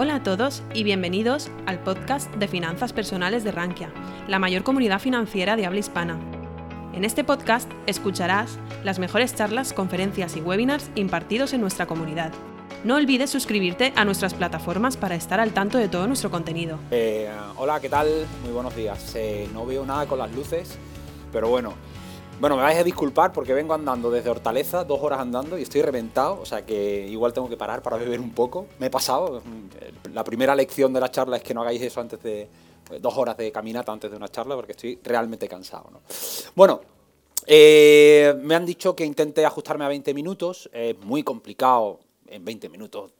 Hola a todos y bienvenidos al podcast de Finanzas Personales de Rankia, la mayor comunidad financiera de habla hispana. En este podcast escucharás las mejores charlas, conferencias y webinars impartidos en nuestra comunidad. No olvides suscribirte a nuestras plataformas para estar al tanto de todo nuestro contenido. Eh, hola, ¿qué tal? Muy buenos días. Eh, no veo nada con las luces, pero bueno, bueno, me vais a disculpar porque vengo andando desde Hortaleza, dos horas andando y estoy reventado, o sea que igual tengo que parar para beber un poco. Me he pasado, la primera lección de la charla es que no hagáis eso antes de dos horas de caminata antes de una charla porque estoy realmente cansado. ¿no? Bueno, eh, me han dicho que intente ajustarme a 20 minutos, es muy complicado en 20 minutos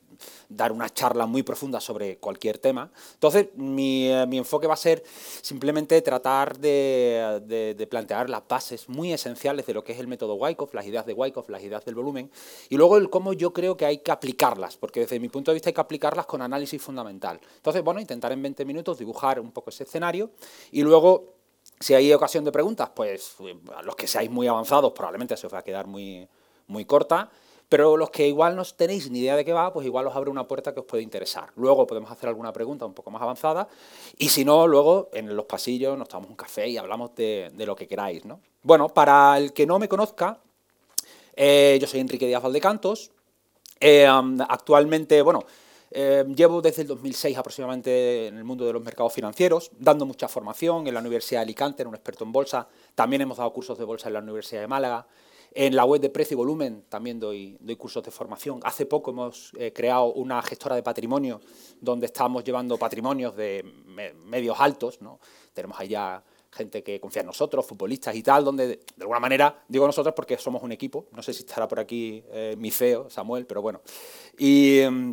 dar una charla muy profunda sobre cualquier tema. Entonces, mi, eh, enfoque va a ser simplemente tratar de, plantear las bases muy esenciales de lo que es el método Wyckoff, las ideas de Wyckoff, las ideas del volumen, y luego el cómo yo creo que hay que aplicarlas, porque desde mi punto de vista hay que aplicarlas con análisis fundamental. Entonces, bueno, intentar en 20 minutos dibujar un poco ese escenario y luego si hay ocasión de preguntas, pues a los que seáis muy avanzados probablemente se os va a quedar muy, muy corta. Pero los que igual no tenéis ni idea de qué va, pues igual os abre una puerta que os puede interesar. Luego podemos hacer alguna pregunta un poco más avanzada y si no, luego en los pasillos nos tomamos un café y hablamos de, lo que queráis. ¿no? Bueno, para el que no me conozca, eh, yo soy Enrique Díaz Valdecantos. Eh, actualmente, bueno, eh, llevo desde el 2006 aproximadamente en el mundo de los mercados financieros, dando mucha formación en la Universidad de Alicante, era un experto en bolsa. También hemos dado cursos de bolsa en la Universidad de Málaga. En la web de precio y volumen también doy, cursos de formación. Hace poco hemos eh, creado una gestora de patrimonio donde estamos llevando patrimonios de medios altos. ¿no? Tenemos allá gente que confía en nosotros, futbolistas y tal, donde de alguna manera, digo nosotros porque somos un equipo, no sé si estará por aquí eh, mi CEO, Samuel, pero bueno. Y, mm,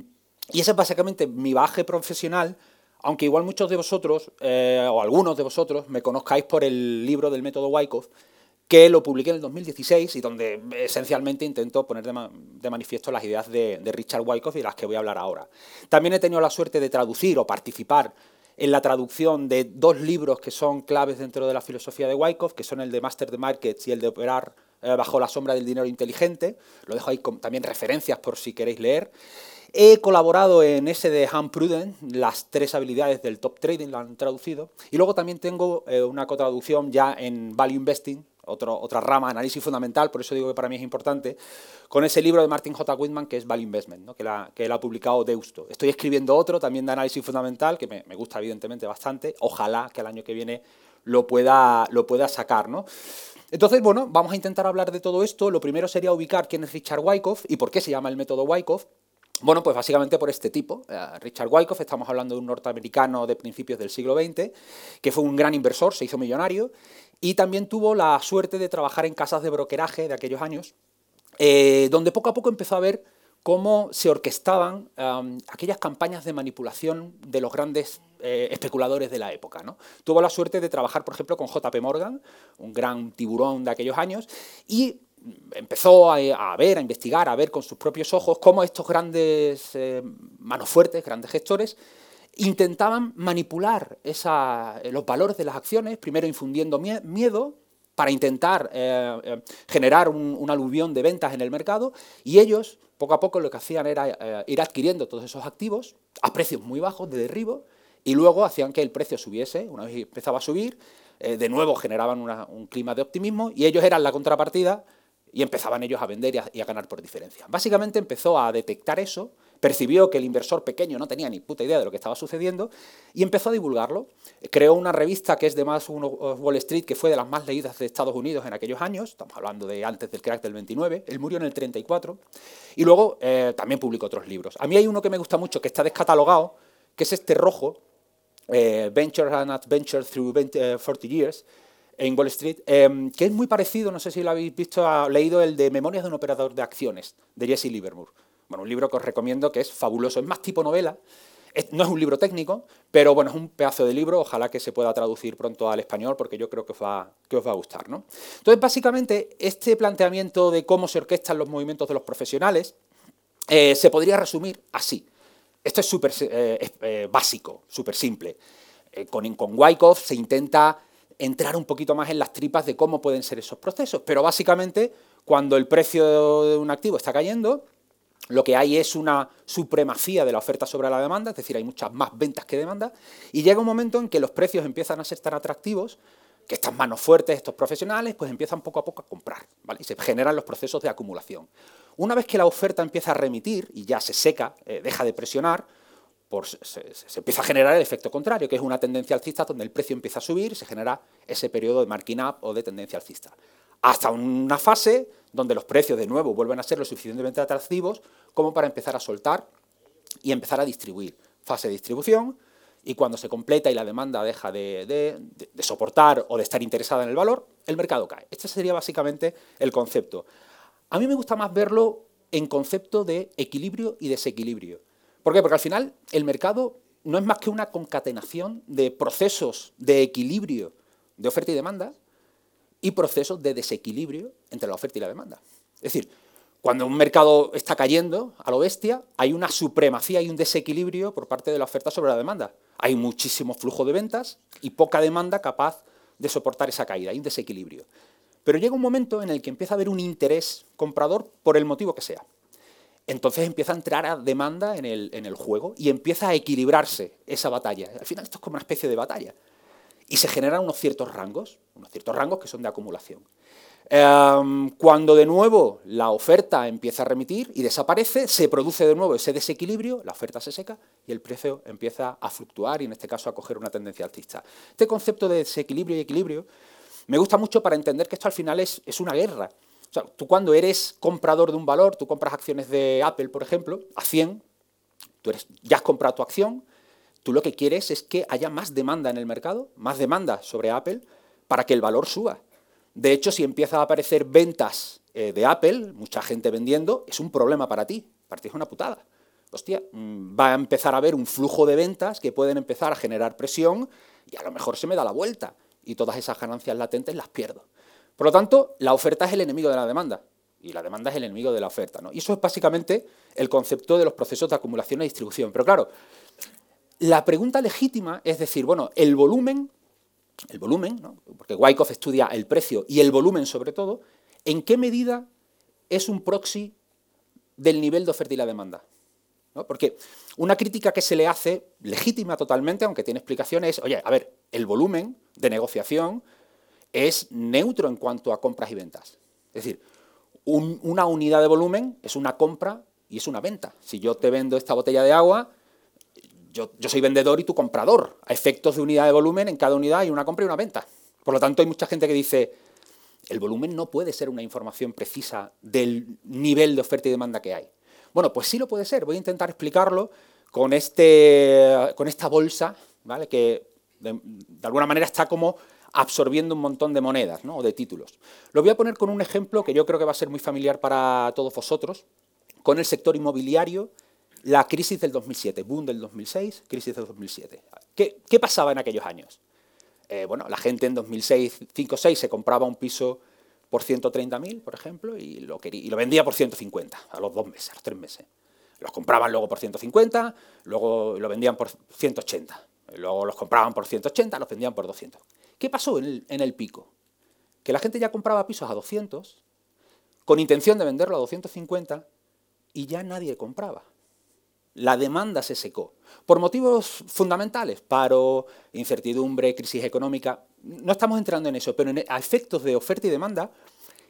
y ese es básicamente mi baje profesional, aunque igual muchos de vosotros, eh, o algunos de vosotros, me conozcáis por el libro del método Wyckoff, que lo publiqué en el 2016 y donde esencialmente intento poner de, manifiesto las ideas de, Richard Wyckoff y de las que voy a hablar ahora. También he tenido la suerte de traducir o participar en la traducción de dos libros que son claves dentro de la filosofía de Wyckoff, que son el de Master the Markets y el de Operar eh, bajo la sombra del dinero inteligente. Lo dejo ahí con también referencias por si queréis leer. He colaborado en ese de Han Prudent, las tres habilidades del top trading, lo han traducido. Y luego también tengo eh, una cotraducción ya en Value Investing, otra rama, análisis fundamental, por eso digo que para mí es importante, con ese libro de Martin J. Whitman que es Value Investment, que, la, que ha publicado Deusto. Estoy escribiendo otro también de análisis fundamental, que me, gusta evidentemente bastante, ojalá que el año que viene lo pueda, lo pueda sacar. ¿no? Entonces, bueno, vamos a intentar hablar de todo esto. Lo primero sería ubicar quién es Richard Wyckoff y por qué se llama el método Wyckoff. Bueno, pues básicamente por este tipo. Eh, Richard Wyckoff, estamos hablando de un norteamericano de principios del siglo XX, que fue un gran inversor, se hizo millonario, y también tuvo la suerte de trabajar en casas de brokeraje de aquellos años, eh, donde poco a poco empezó a ver cómo se orquestaban aquellas campañas de manipulación de los grandes eh, especuladores de la época. ¿no? Tuvo la suerte de trabajar, por ejemplo, con JP Morgan, un gran tiburón de aquellos años, y empezó a, ver, a investigar, a ver con sus propios ojos cómo estos grandes eh, manos fuertes, grandes gestores, intentaban manipular los valores de las acciones, primero infundiendo miedo para intentar eh, eh, generar un, aluvión de ventas en el mercado, y ellos poco a poco lo que hacían era ir adquiriendo todos esos activos a precios muy bajos de derribo, y luego hacían que el precio subiese, una vez empezaba a subir, de nuevo generaban un clima de optimismo, y ellos eran la contrapartida y empezaban ellos a vender y a, ganar por diferencia. Básicamente empezó a detectar eso, percibió que el inversor pequeño no tenía ni puta idea de lo que estaba sucediendo y empezó a divulgarlo. Creó una revista que es de más Wall Street, que fue de las más leídas de Estados Unidos en aquellos años, estamos hablando de antes del crack del 29, él murió en el 34, y luego eh, también publicó otros libros. A mí hay uno que me gusta mucho, que está descatalogado, que es este rojo, eh, Venture and Adventure Through 40 eh, Years, en Wall Street, que es muy parecido, no sé si lo habéis visto, ha leído el de Memorias de un operador de acciones, de Jesse Livermore. Bueno, un libro que os recomiendo que es fabuloso, es más tipo novela, no es un libro técnico, pero bueno, es un pedazo de libro, ojalá que se pueda traducir pronto al español, porque yo creo que os va, a gustar. ¿no? Entonces, básicamente, este planteamiento de cómo se orquestan los movimientos de los profesionales eh, se podría resumir así. Esto es súper eh, eh, básico, súper simple. con, con se intenta entrar un poquito más en las tripas de cómo pueden ser esos procesos. Pero básicamente, cuando el precio de un activo está cayendo, lo que hay es una supremacía de la oferta sobre la demanda, es decir, hay muchas más ventas que demanda, y llega un momento en que los precios empiezan a ser tan atractivos que estas manos fuertes, estos profesionales, pues empiezan poco a poco a comprar. Y se generan los procesos de acumulación. Una vez que la oferta empieza a remitir y ya se seca, eh, deja de presionar, se, empieza a generar el efecto contrario, que es una tendencia alcista donde el precio empieza a subir y se genera ese periodo de marking up o de tendencia alcista. Hasta una fase donde los precios de nuevo vuelven a ser lo suficientemente atractivos como para empezar a soltar y empezar a distribuir. Fase de distribución, y cuando se completa y la demanda deja de, soportar o de estar interesada en el valor, el mercado cae. Este sería básicamente el concepto. A mí me gusta más verlo en concepto de equilibrio y desequilibrio. ¿Por qué? Porque al final el mercado no es más que una concatenación de procesos de equilibrio de oferta y demanda y procesos de desequilibrio entre la oferta y la demanda. Es decir, cuando un mercado está cayendo a lo bestia, hay una supremacía y un desequilibrio por parte de la oferta sobre la demanda. Hay muchísimo flujo de ventas y poca demanda capaz de soportar esa caída, hay un desequilibrio. Pero llega un momento en el que empieza a haber un interés comprador por el motivo que sea. Entonces empieza a entrar a demanda en el, en el juego y empieza a equilibrarse esa batalla. Al final esto es como una especie de batalla. Y se generan unos ciertos rangos, unos ciertos rangos que son de acumulación. Em, cuando de nuevo la oferta empieza a remitir y desaparece, se produce de nuevo ese desequilibrio, la oferta se seca y el precio empieza a fluctuar y en este caso a coger una tendencia alcista. Este concepto de desequilibrio y equilibrio me gusta mucho para entender que esto al final es, es una guerra. Tú cuando eres comprador de un valor, tú compras acciones de Apple, por ejemplo, a 100, tú eres, ya has comprado tu acción, tú lo que quieres es que haya más demanda en el mercado, más demanda sobre Apple, para que el valor suba. De hecho, si empieza a aparecer ventas eh, de Apple, mucha gente vendiendo, es un problema para ti. Para ti es una putada. Hostia, mm, va a empezar a haber un flujo de ventas que pueden empezar a generar presión y a lo mejor se me da la vuelta y todas esas ganancias latentes las pierdo. Por lo tanto, la oferta es el enemigo de la demanda y la demanda es el enemigo de la oferta. ¿no? Y eso es básicamente el concepto de los procesos de acumulación y distribución. Pero claro, la pregunta legítima es decir, bueno, el volumen el volumen, porque Wyckoff estudia el precio y el volumen sobre todo, ¿en qué medida es un proxy del nivel de oferta y la demanda? Porque una crítica que se le hace, legítima totalmente, aunque tiene explicaciones, es, oye, a ver, el volumen de negociación es neutro en cuanto a compras y ventas. Es decir, una unidad de volumen es una compra y es una venta. Si yo te vendo esta botella de agua, yo, soy vendedor y tú comprador. A efectos de unidad de volumen, en cada unidad hay una compra y una venta. Por lo tanto, hay mucha gente que dice, el volumen no puede ser una información precisa del nivel de oferta y demanda que hay. Bueno, pues sí lo puede ser. Voy a intentar explicarlo con, este, con esta bolsa, ¿vale? que de, alguna manera está como absorbiendo un montón de monedas ¿no? o de títulos. Lo voy a poner con un ejemplo que yo creo que va a ser muy familiar para todos vosotros, con el sector inmobiliario la crisis del 2007, boom del 2006, crisis del 2007. ¿Qué, pasaba en aquellos años? Eh, bueno, la gente en 2006, 5 6 se compraba un piso por 130.000, por ejemplo, y lo, y lo vendía por 150 a los dos meses, a los tres meses. Los compraban luego por 150, luego lo vendían por 180. Luego los compraban por 180, los vendían por 200. ¿Qué pasó en el, en el pico? Que la gente ya compraba pisos a 200 con intención de venderlo a 250 y ya nadie compraba la demanda se secó. Por motivos fundamentales, paro, incertidumbre, crisis económica, no estamos entrando en eso, pero a efectos de oferta y demanda,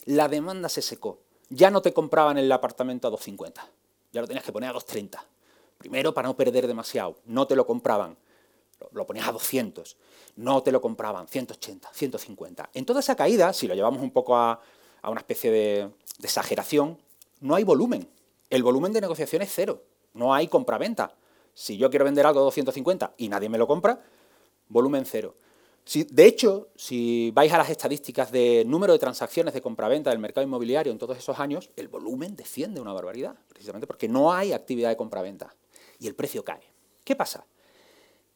la demanda se secó. Ya no te compraban el apartamento a 250, ya lo tenías que poner a 230. Primero, para no perder demasiado, no te lo compraban, lo ponías a 200, no te lo compraban, 180, 150. En toda esa caída, si lo llevamos un poco a, una especie de, de exageración, no hay volumen. El volumen de negociación es cero. No hay compra-venta. Si yo quiero vender algo a 250 y nadie me lo compra, volumen cero. de hecho, si vais a las estadísticas de número de transacciones de compraventa del mercado inmobiliario en todos esos años, el volumen desciende una barbaridad, precisamente porque no hay actividad de compraventa y el precio cae. ¿Qué pasa?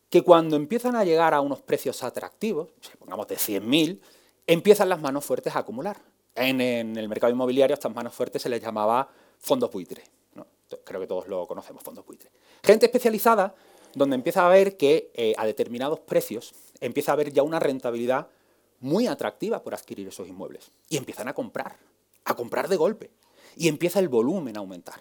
Que cuando empiezan a llegar a unos precios atractivos, pongamos de 100.000, empiezan las manos fuertes a acumular. En, en, el mercado inmobiliario a estas manos fuertes se les llamaba fondos buitres creo que todos lo conocemos, fondos buitres. Gente especializada donde empieza a ver que eh, a determinados precios empieza a haber ya una rentabilidad muy atractiva por adquirir esos inmuebles. Y empiezan a comprar, a comprar de golpe. Y empieza el volumen a aumentar.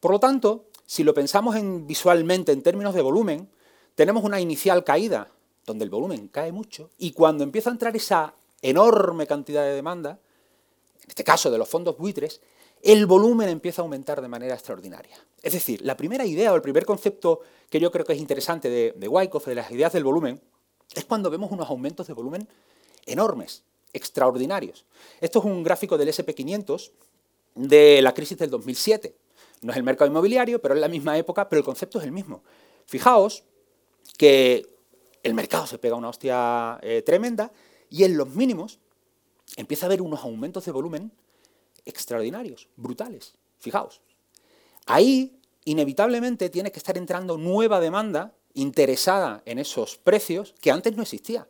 Por lo tanto, si lo pensamos en, visualmente en términos de volumen, tenemos una inicial caída, donde el volumen cae mucho, y cuando empieza a entrar esa enorme cantidad de demanda, en este caso de los fondos buitres, el volumen empieza a aumentar de manera extraordinaria. Es decir, la primera idea o el primer concepto que yo creo que es interesante de, de Wyckoff, de las ideas del volumen, es cuando vemos unos aumentos de volumen enormes, extraordinarios. Esto es un gráfico del SP500 de la crisis del 2007. No es el mercado inmobiliario, pero es la misma época, pero el concepto es el mismo. Fijaos que el mercado se pega una hostia eh, tremenda y en los mínimos empieza a haber unos aumentos de volumen extraordinarios, brutales. Fijaos. Ahí, inevitablemente, tiene que estar entrando nueva demanda interesada en esos precios que antes no existía.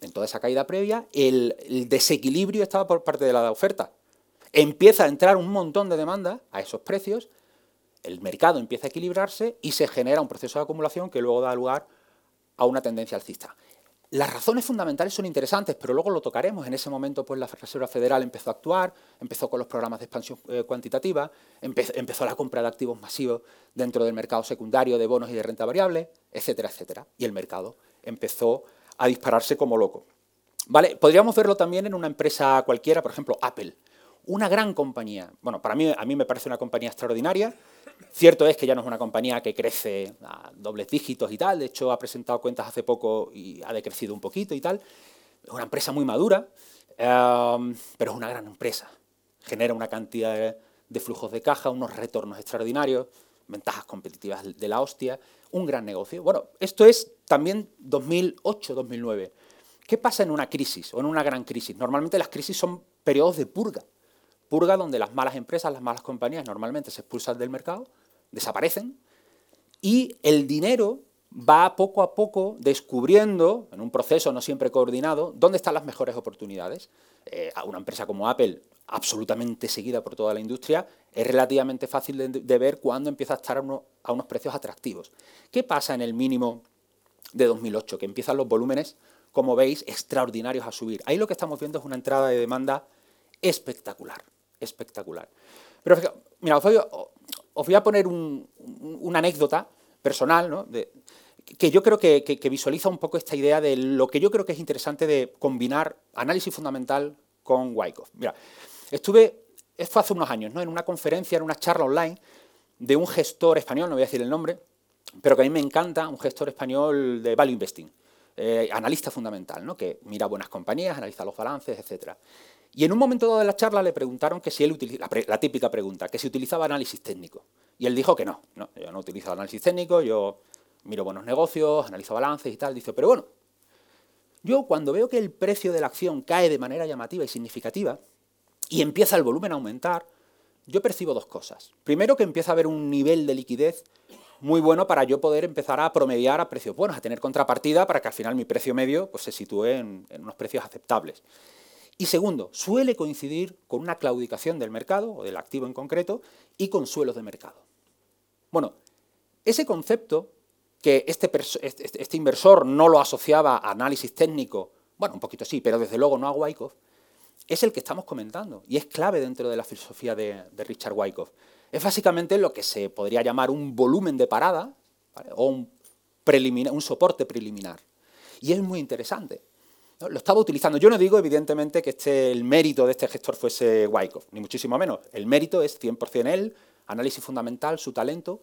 En toda esa caída previa, el, desequilibrio estaba por parte de la oferta. Empieza a entrar un montón de demanda a esos precios, el mercado empieza a equilibrarse y se genera un proceso de acumulación que luego da lugar a una tendencia alcista. Las razones fundamentales son interesantes, pero luego lo tocaremos. En ese momento, pues la Reserva Federal empezó a actuar, empezó con los programas de expansión eh, cuantitativa, empezó la compra de activos masivos dentro del mercado secundario de bonos y de renta variable, etcétera, etcétera. Y el mercado empezó a dispararse como loco. ¿Vale? Podríamos verlo también en una empresa cualquiera, por ejemplo, Apple. Una gran compañía. Bueno, para mí, a mí me parece una compañía extraordinaria. Cierto es que ya no es una compañía que crece a dobles dígitos y tal, de hecho ha presentado cuentas hace poco y ha decrecido un poquito y tal. Es una empresa muy madura, em, pero es una gran empresa. Genera una cantidad de, de flujos de caja, unos retornos extraordinarios, ventajas competitivas de la hostia, un gran negocio. Bueno, esto es también 2008-2009. ¿Qué pasa en una crisis o en una gran crisis? Normalmente las crisis son periodos de purga purga donde las malas empresas, las malas compañías normalmente se expulsan del mercado, desaparecen, y el dinero va poco a poco descubriendo, en un proceso no siempre coordinado, dónde están las mejores oportunidades. Eh, a una empresa como Apple, absolutamente seguida por toda la industria, es relativamente fácil de, ver cuándo empieza a estar a, a unos precios atractivos. ¿Qué pasa en el mínimo de 2008? Que empiezan los volúmenes, como veis, extraordinarios a subir. Ahí lo que estamos viendo es una entrada de demanda espectacular espectacular. Pero mira, os voy, a poner una anécdota personal, que yo creo que, visualiza un poco esta idea de lo que yo creo que es interesante de combinar análisis fundamental con Wyckoff. Mira, estuve, fue hace unos años, ¿no? en una conferencia, en una charla online de un gestor español, no voy a decir el nombre, pero que a mí me encanta, un gestor español de Value Investing, eh, analista fundamental, ¿no? que mira buenas compañías, analiza los balances, etcétera. Y en un momento dado de la charla le preguntaron que si él utilizaba, la, típica pregunta, que si utilizaba análisis técnico. Y él dijo que no, no, yo no utilizo análisis técnico, yo miro buenos negocios, analizo balances y tal. Dice, pero bueno, yo cuando veo que el precio de la acción cae de manera llamativa y significativa y empieza el volumen a aumentar, yo percibo dos cosas. Primero, que empieza a haber un nivel de liquidez muy bueno para yo poder empezar a promediar a precios buenos, a tener contrapartida para que al final mi precio medio pues, se sitúe en unos precios aceptables. Y segundo, suele coincidir con una claudicación del mercado, o del activo en concreto, y con suelos de mercado. Bueno, ese concepto, que este, este, este, inversor no lo asociaba a análisis técnico, bueno, un poquito sí, pero desde luego no a Wyckoff, es el que estamos comentando y es clave dentro de la filosofía de, Richard Wyckoff. Es básicamente lo que se podría llamar un volumen de parada o un soporte preliminar. Y es muy interesante. Lo estaba utilizando. Yo no digo, evidentemente, que este, el mérito de este gestor fuese Wyckoff, ni muchísimo menos. El mérito es 100% él, análisis fundamental, su talento,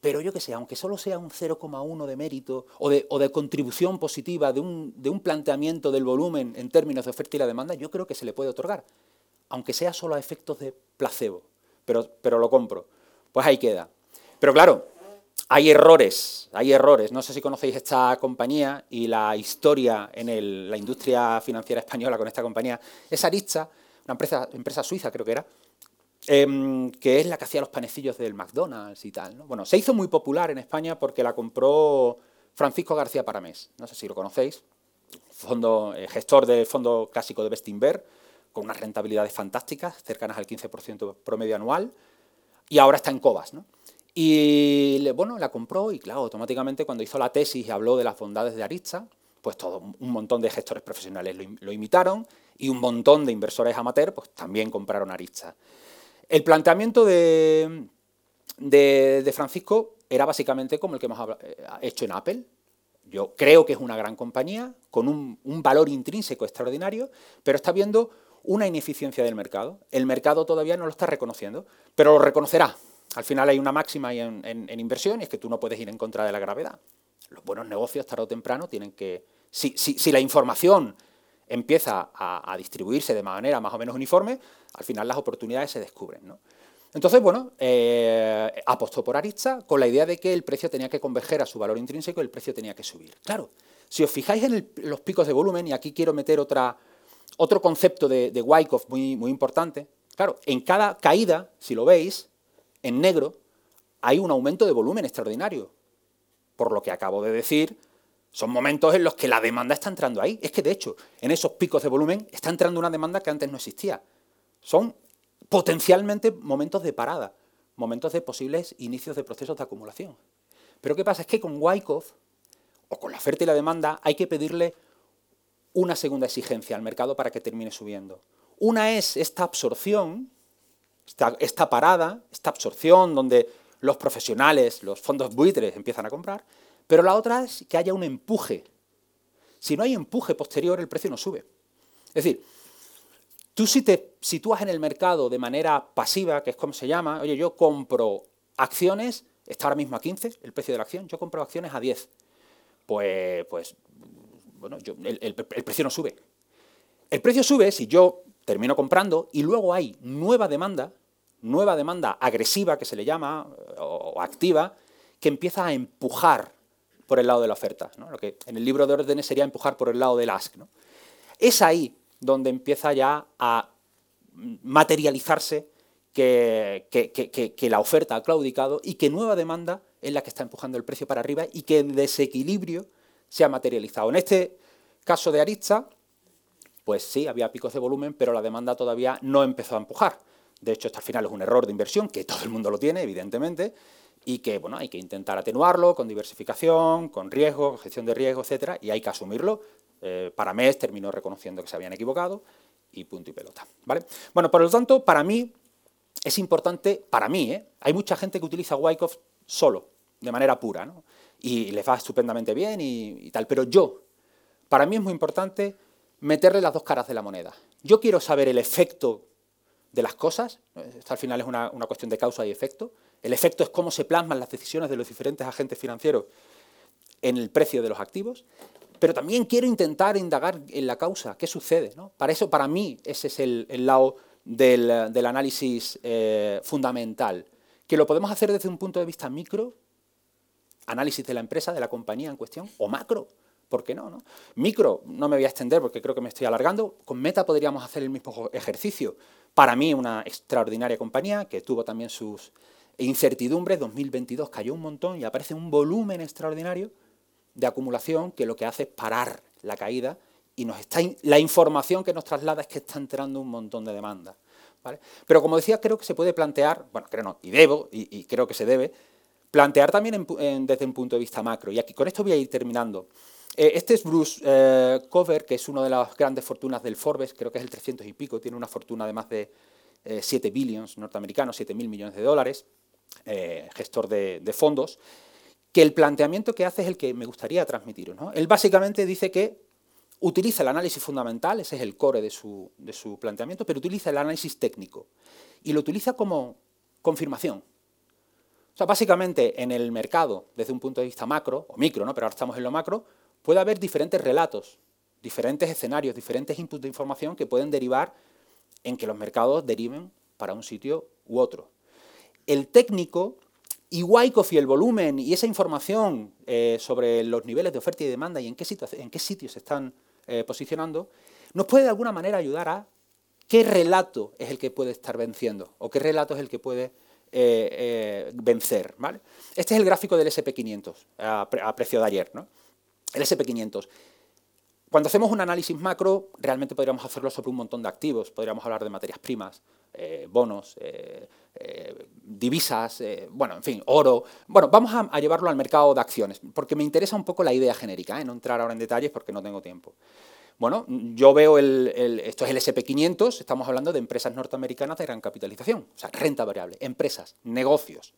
pero yo que sé, aunque solo sea un 0,1 de mérito o de, contribución positiva de un, de un, planteamiento del volumen en términos de oferta y la demanda, yo creo que se le puede otorgar, aunque sea solo a efectos de placebo, pero, pero lo compro. Pues ahí queda. Pero claro, hay errores, hay errores. No sé si conocéis esta compañía y la historia en la industria financiera española con esta compañía. Es Aritza, una empresa, suiza creo que era, em, que es la que hacía los panecillos del McDonald's y tal. Bueno, se hizo muy popular en España porque la compró Francisco García Paramés. No sé si lo conocéis. Fondo, eh, gestor del fondo clásico de Bestinver, con unas rentabilidades fantásticas, cercanas al 15% promedio anual, y ahora está en Cobas. ¿no? Y bueno, la compró y claro, automáticamente cuando hizo la tesis y habló de las bondades de Aritza, pues todo, un montón de gestores profesionales lo, imitaron y un montón de inversores amateur pues también compraron Aritza. El planteamiento de, de, Francisco era básicamente como el que hemos eh, hecho en Apple. Yo creo que es una gran compañía, con un, valor intrínseco extraordinario, pero está viendo una ineficiencia del mercado. El mercado todavía no lo está reconociendo, pero lo reconocerá. Al final hay una máxima en, inversión y es que tú no puedes ir en contra de la gravedad. Los buenos negocios, tarde o temprano, tienen que... Si, la información empieza a, distribuirse de manera más o menos uniforme, al final las oportunidades se descubren. ¿no? Entonces, bueno, eh, apostó por Aritza con la idea de que el precio tenía que converger a su valor intrínseco y el precio tenía que subir. Claro, si os fijáis en los picos de volumen, y aquí quiero meter otro concepto de, de Wyckoff muy, muy importante, claro, en cada caída, si lo veis, en negro, hay un aumento de volumen extraordinario. Por lo que acabo de decir, son momentos en los que la demanda está entrando ahí. Es que, de hecho, en esos picos de volumen está entrando una demanda que antes no existía. Son potencialmente momentos de parada, momentos de posibles inicios de procesos de acumulación. Pero ¿qué pasa? Es que con Wyckoff, o con la oferta y la demanda, hay que pedirle una segunda exigencia al mercado para que termine subiendo. Una es esta absorción, esta, parada, esta absorción donde los profesionales, los fondos buitres empiezan a comprar, pero la otra es que haya un empuje. Si no hay empuje posterior, el precio no sube. Es decir, Tú si te sitúas en el mercado de manera pasiva, que es como se llama, oye, yo compro acciones, está ahora mismo a 15 el precio de la acción, yo compro acciones a 10. Pues, pues bueno, el, precio no sube. El precio sube si yo termino comprando y luego hay nueva demanda, nueva demanda agresiva que se le llama, o, activa, que empieza a empujar por el lado de la oferta. Lo que en el libro de órdenes sería empujar por el lado del ask. ¿no? Es ahí donde empieza ya a materializarse que, la oferta ha claudicado y que nueva demanda es la que está empujando el precio para arriba y que el desequilibrio se ha materializado. En este caso de Aritza, pues sí, había picos de volumen, pero la demanda todavía no empezó a empujar. De hecho, esto al final es un error de inversión, que todo el mundo lo tiene, evidentemente, y que bueno, hay que intentar atenuarlo con diversificación, con riesgo, gestión de riesgo, etcétera, y hay que asumirlo eh, para mes terminó reconociendo que se habían equivocado y punto y pelota. ¿vale? Bueno, por lo tanto, para mí es importante, para mí, ¿eh? hay mucha gente que utiliza Wyckoff solo, de manera pura, ¿no? y les va estupendamente bien y, tal, pero yo, para mí es muy importante meterle las dos caras de la moneda. Yo quiero saber el efecto de las cosas, esto al final es una, una cuestión de causa y efecto, el efecto es cómo se plasman las decisiones de los diferentes agentes financieros en el precio de los activos, pero también quiero intentar indagar en la causa, qué sucede. Para eso, para mí, ese es el, lado del, análisis eh, fundamental, que lo podemos hacer desde un punto de vista micro, análisis de la empresa, de la compañía en cuestión, o macro, ¿por qué no, no? Micro, no me voy a extender porque creo que me estoy alargando, con Meta podríamos hacer el mismo ejercicio. Para mí, una extraordinaria compañía que tuvo también sus incertidumbres, 2022 cayó un montón y aparece un volumen extraordinario, de acumulación que lo que hace es parar la caída y nos está, la información que nos traslada es que está entrando un montón de demandas. Pero como decía, creo que se puede plantear, bueno, creo no, y debo, y, creo que se debe, plantear también desde un punto de vista macro. Y aquí con esto voy a ir terminando. Eh, este es Bruce eh, Cover, que es una de las grandes fortunas del Forbes, creo que es el 300 y pico, tiene una fortuna de más de 7 eh, billions norteamericanos, 7 mil millones de dólares, gestor de, fondos que el planteamiento que hace es el que me gustaría transmitiros. Él básicamente dice que utiliza el análisis fundamental, ese es el core de su, de su planteamiento, pero utiliza el análisis técnico y lo utiliza como confirmación. O sea, básicamente en el mercado, desde un punto de vista macro, o micro, ¿no? pero ahora estamos en lo macro, puede haber diferentes relatos, diferentes escenarios, diferentes inputs de información que pueden derivar en que los mercados deriven para un sitio u otro. El técnico Wyckoff y el volumen y esa información eh, sobre los niveles de oferta y demanda y en qué, en qué sitios se están eh, posicionando, nos puede de alguna manera ayudar a qué relato es el que puede estar venciendo o qué relato es el que puede eh, vencer. Este es el gráfico del SP500 a, precio de ayer. ¿no? El SP500. Cuando hacemos un análisis macro, realmente podríamos hacerlo sobre un montón de activos. Podríamos hablar de materias primas, bonos, divisas, eh, bueno, en fin, oro. Bueno, vamos a, llevarlo al mercado de acciones, porque me interesa un poco la idea genérica, ¿eh? no entrar ahora en detalles porque no tengo tiempo. Bueno, yo veo el, esto es el SP500, estamos hablando de empresas norteamericanas de gran capitalización, o sea, renta variable, empresas, negocios.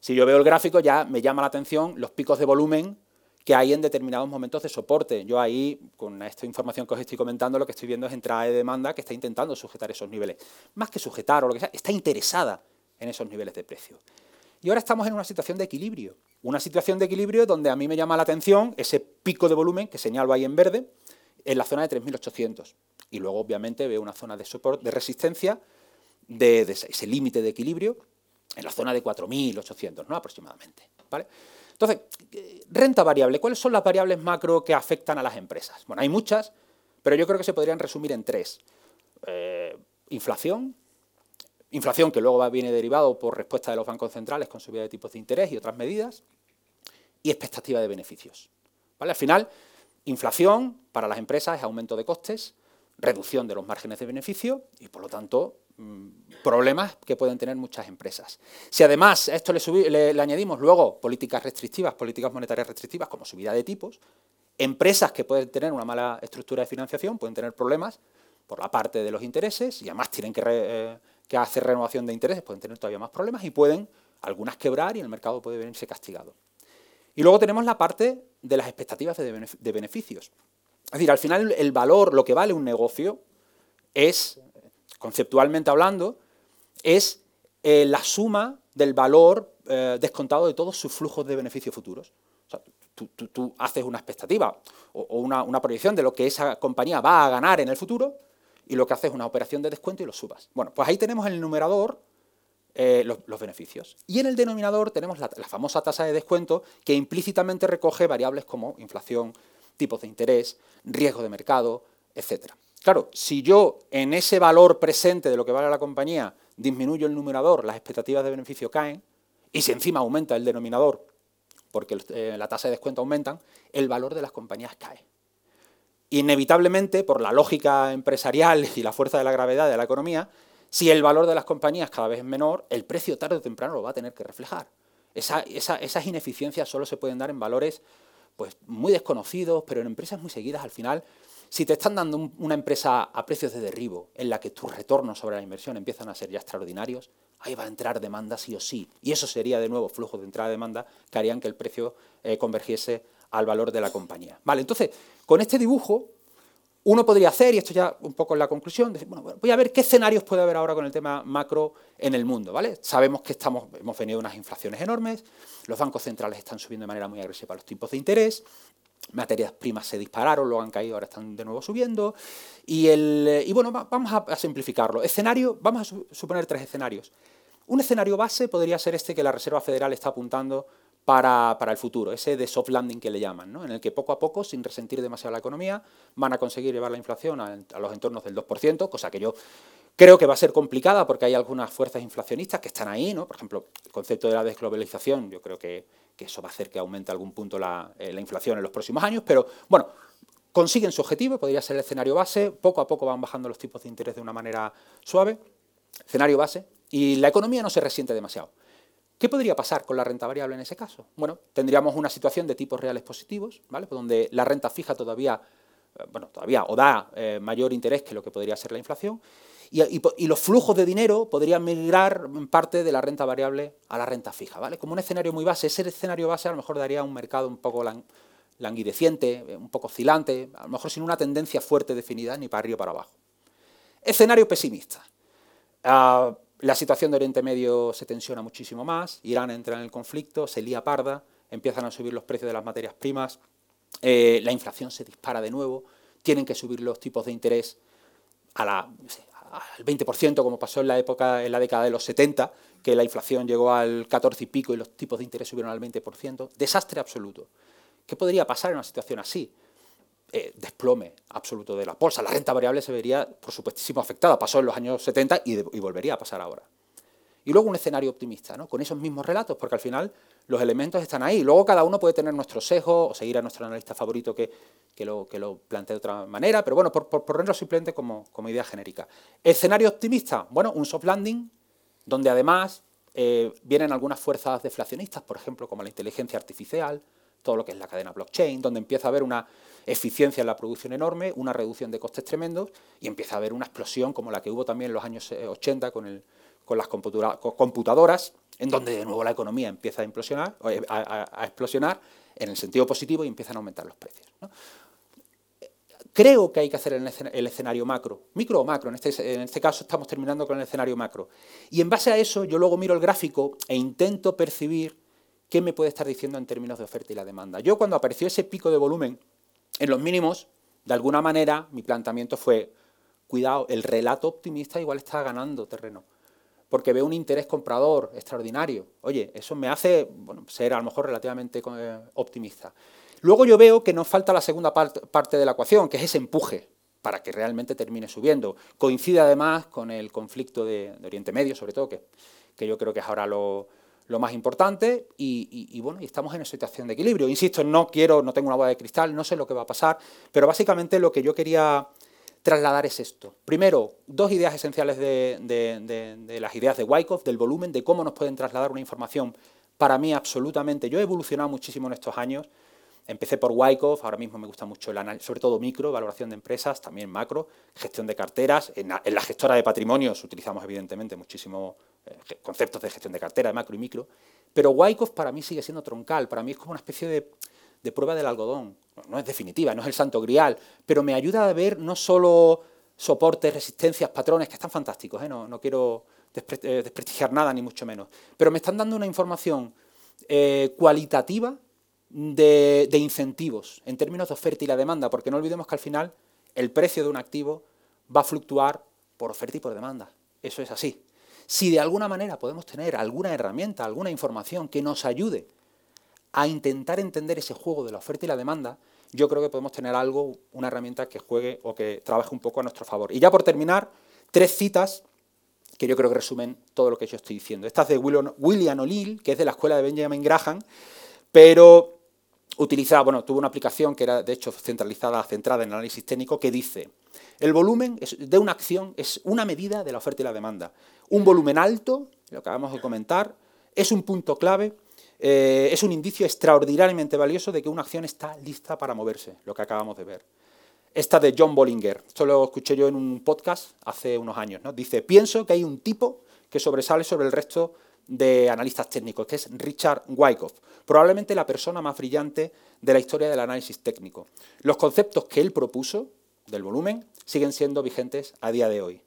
Si yo veo el gráfico ya me llama la atención los picos de volumen que hay en determinados momentos de soporte. Yo ahí, con esta información que os estoy comentando, lo que estoy viendo es entrada de demanda que está intentando sujetar esos niveles. Más que sujetar o lo que sea, está interesada en esos niveles de precio. Y ahora estamos en una situación de equilibrio. Una situación de equilibrio donde a mí me llama la atención ese pico de volumen que señalo ahí en verde en la zona de 3.800. Y luego, obviamente, veo una zona de soporte, de resistencia, de, ese límite de equilibrio, en la zona de 4.800, ¿no? aproximadamente. ¿vale? Entonces, renta variable. ¿Cuáles son las variables macro que afectan a las empresas? Bueno, hay muchas, pero yo creo que se podrían resumir en tres. Eh, inflación, Inflación que luego viene derivado por respuesta de los bancos centrales con subida de tipos de interés y otras medidas. Y expectativa de beneficios. ¿Vale? Al final, inflación para las empresas es aumento de costes, reducción de los márgenes de beneficio y, por lo tanto, problemas que pueden tener muchas empresas. Si además esto le, añadimos luego políticas restrictivas, políticas monetarias restrictivas como subida de tipos, empresas que pueden tener una mala estructura de financiación pueden tener problemas por la parte de los intereses y además tienen que eh, que hace renovación de intereses pueden tener todavía más problemas y pueden algunas quebrar y el mercado puede venirse castigado. Y luego tenemos la parte de las expectativas de beneficios. Es decir, al final el valor, lo que vale un negocio, es, conceptualmente hablando, es eh, la suma del valor eh, descontado de todos sus flujos de beneficios futuros. tú, haces una expectativa o, una, proyección de lo que esa compañía va a ganar en el futuro y lo que hace es una operación de descuento y lo subas. Bueno, pues ahí tenemos en el numerador eh, los, beneficios. Y en el denominador tenemos la, famosa tasa de descuento que implícitamente recoge variables como inflación, tipos de interés, riesgo de mercado, etc. Claro, si yo en ese valor presente de lo que vale la compañía disminuyo el numerador, las expectativas de beneficio caen, y si encima aumenta el denominador, porque eh, la tasa de descuento aumenta, el valor de las compañías cae inevitablemente, por la lógica empresarial y la fuerza de la gravedad de la economía, si el valor de las compañías cada vez es menor, el precio tarde o temprano lo va a tener que reflejar. esas ineficiencias solo se pueden dar en valores pues, muy desconocidos, pero en empresas muy seguidas al final. Si te están dando una empresa a precios de derribo, en la que tus retornos sobre la inversión empiezan a ser ya extraordinarios, ahí va a entrar demanda sí o sí. Y eso sería de nuevo flujo de entrada de demanda que harían que el precio eh, convergiese al valor de la compañía. Vale, entonces, con este dibujo, uno podría hacer, y esto ya un poco en la conclusión, decir, bueno, voy a ver qué escenarios puede haber ahora con el tema macro en el mundo, ¿vale? Sabemos que estamos, hemos venido unas inflaciones enormes, los bancos centrales están subiendo de manera muy agresiva los tipos de interés, materias primas se dispararon, luego han caído, ahora están de nuevo subiendo, y, el, y bueno, vamos a, simplificarlo. Escenario, vamos a suponer tres escenarios. Un escenario base podría ser este que la Reserva Federal está apuntando para, el futuro, ese de soft landing que le llaman, ¿no? en el que poco a poco, sin resentir demasiado la economía, van a conseguir llevar la inflación a, los entornos del 2%, cosa que yo creo que va a ser complicada porque hay algunas fuerzas inflacionistas que están ahí, ¿no? por ejemplo, el concepto de la desglobalización, yo creo que, eso va a hacer que aumente algún punto la, eh, la inflación en los próximos años, pero bueno, consiguen su objetivo, podría ser el escenario base, poco a poco van bajando los tipos de interés de una manera suave, escenario base, y la economía no se resiente demasiado. ¿Qué podría pasar con la renta variable en ese caso? Bueno, tendríamos una situación de tipos reales positivos, ¿vale? donde la renta fija todavía, eh, bueno, todavía o da eh, mayor interés que lo que podría ser la inflación, y, los flujos de dinero podrían migrar en parte de la renta variable a la renta fija, ¿vale? Como un escenario muy base, ese escenario base a lo mejor daría un mercado un poco languideciente, eh, un poco oscilante, a lo mejor sin una tendencia fuerte definida ni para arriba o para abajo. Escenario pesimista. Ah, la situación de Oriente Medio se tensiona muchísimo más, Irán entra en el conflicto, se lía parda, empiezan a subir los precios de las materias primas, eh, la inflación se dispara de nuevo, tienen que subir los tipos de interés a la, al 20%, como pasó en la época, en la década de los 70, que la inflación llegó al 14 y pico y los tipos de interés subieron al 20%. Desastre absoluto. ¿Qué podría pasar en una situación así? Eh, desplome absoluto de la bolsa. La renta variable se vería, por supuestísimo, afectada. Pasó en los años 70 y, volvería a pasar ahora. Y luego un escenario optimista, ¿no? con esos mismos relatos, porque al final los elementos están ahí. Luego cada uno puede tener nuestro sesgo o seguir a nuestro analista favorito que, lo, que lo plantee de otra manera, pero bueno, por, ponerlo simplemente como, como, idea genérica. Escenario optimista, bueno, un soft landing, donde además eh, vienen algunas fuerzas deflacionistas, por ejemplo, como la inteligencia artificial, todo lo que es la cadena blockchain, donde empieza a haber una eficiencia en la producción enorme, una reducción de costes tremendos y empieza a haber una explosión como la que hubo también en los años 80 eh, con el, con las computadoras, en donde de nuevo la economía empieza a implosionar, eh, a, explosionar en el sentido positivo y empiezan a aumentar los precios. Creo que hay que hacer el escenario macro, micro o macro, en este, en este caso estamos terminando con el escenario macro. Y en base a eso yo luego miro el gráfico e intento percibir qué me puede estar diciendo en términos de oferta y la demanda. Yo cuando apareció ese pico de volumen en los mínimos, de alguna manera mi planteamiento fue, cuidado, el relato optimista igual está ganando terreno, porque veo un interés comprador extraordinario. Oye, eso me hace ser a lo mejor relativamente eh, optimista. Luego yo veo que nos falta la segunda parte de la ecuación, que es ese empuje para que realmente termine subiendo. Coincide además con el conflicto de, Oriente Medio, sobre todo, que, que yo creo que es ahora lo, más importante y, bueno, y estamos en una situación de equilibrio. Insisto, no quiero, no tengo una bola de cristal, no sé lo que va a pasar, pero básicamente lo que yo quería trasladar es esto. Primero, dos ideas esenciales de, las ideas de Wyckoff, del volumen, de cómo nos pueden trasladar una información para mí absolutamente. Yo he evolucionado muchísimo en estos años, Empecé por Wyckoff, ahora mismo me gusta mucho el análisis, sobre todo micro, valoración de empresas, también macro, gestión de carteras. En la, gestora de patrimonios utilizamos evidentemente muchísimos eh, conceptos de gestión de cartera, de macro y micro, pero Wyckoff para mí sigue siendo troncal, para mí es como una especie de, prueba del algodón. No, es definitiva, no es el santo grial, pero me ayuda a ver no solo soportes, resistencias, patrones, que están fantásticos, ¿eh? no, quiero eh, desprestigiar nada, ni mucho menos, pero me están dando una información cualitativa de, incentivos en términos de oferta y la demanda, porque no olvidemos que al final el precio de un activo va a fluctuar por oferta y por demanda. Eso es así. Si de alguna manera podemos tener alguna herramienta, alguna información que nos ayude a intentar entender ese juego de la oferta y la demanda, yo creo que podemos tener algo, una herramienta que juegue o que trabaje un poco a nuestro favor. Y ya por terminar, tres citas que yo creo que resumen todo lo que yo estoy diciendo. Esta es de William O'Neill, que es de la escuela de Benjamin Graham, pero utilizaba, bueno, tuvo una aplicación que era de hecho centralizada, centrada en análisis técnico, que dice, el volumen de una acción es una medida de la oferta y la demanda. Un volumen alto, lo acabamos de comentar, es un punto clave, eh, es un indicio extraordinariamente valioso de que una acción está lista para moverse, lo que acabamos de ver. Esta de John Bollinger, esto lo escuché yo en un podcast hace unos años, ¿no? dice, pienso que hay un tipo que sobresale sobre el resto de analistas técnicos, que es Richard Wyckoff, probablemente la persona más brillante de la historia del análisis técnico. Los conceptos que él propuso del volumen siguen siendo vigentes a día de hoy.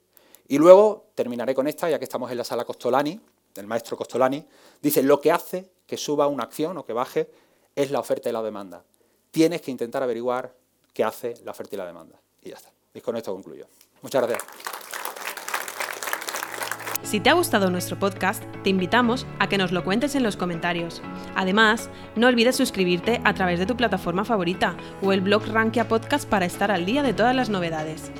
Y luego terminaré con esta, ya que estamos en la sala Costolani, del maestro Costolani, dice, lo que hace que suba una acción o que baje es la oferta y la demanda. Tienes que intentar averiguar qué hace la oferta y la demanda. Y ya está. Y con esto concluyo. Muchas gracias. Si te ha gustado nuestro podcast, te invitamos a que nos lo cuentes en los comentarios. Además, no olvides suscribirte a través de tu plataforma favorita o el blog Rankia Podcast para estar al día de todas las novedades.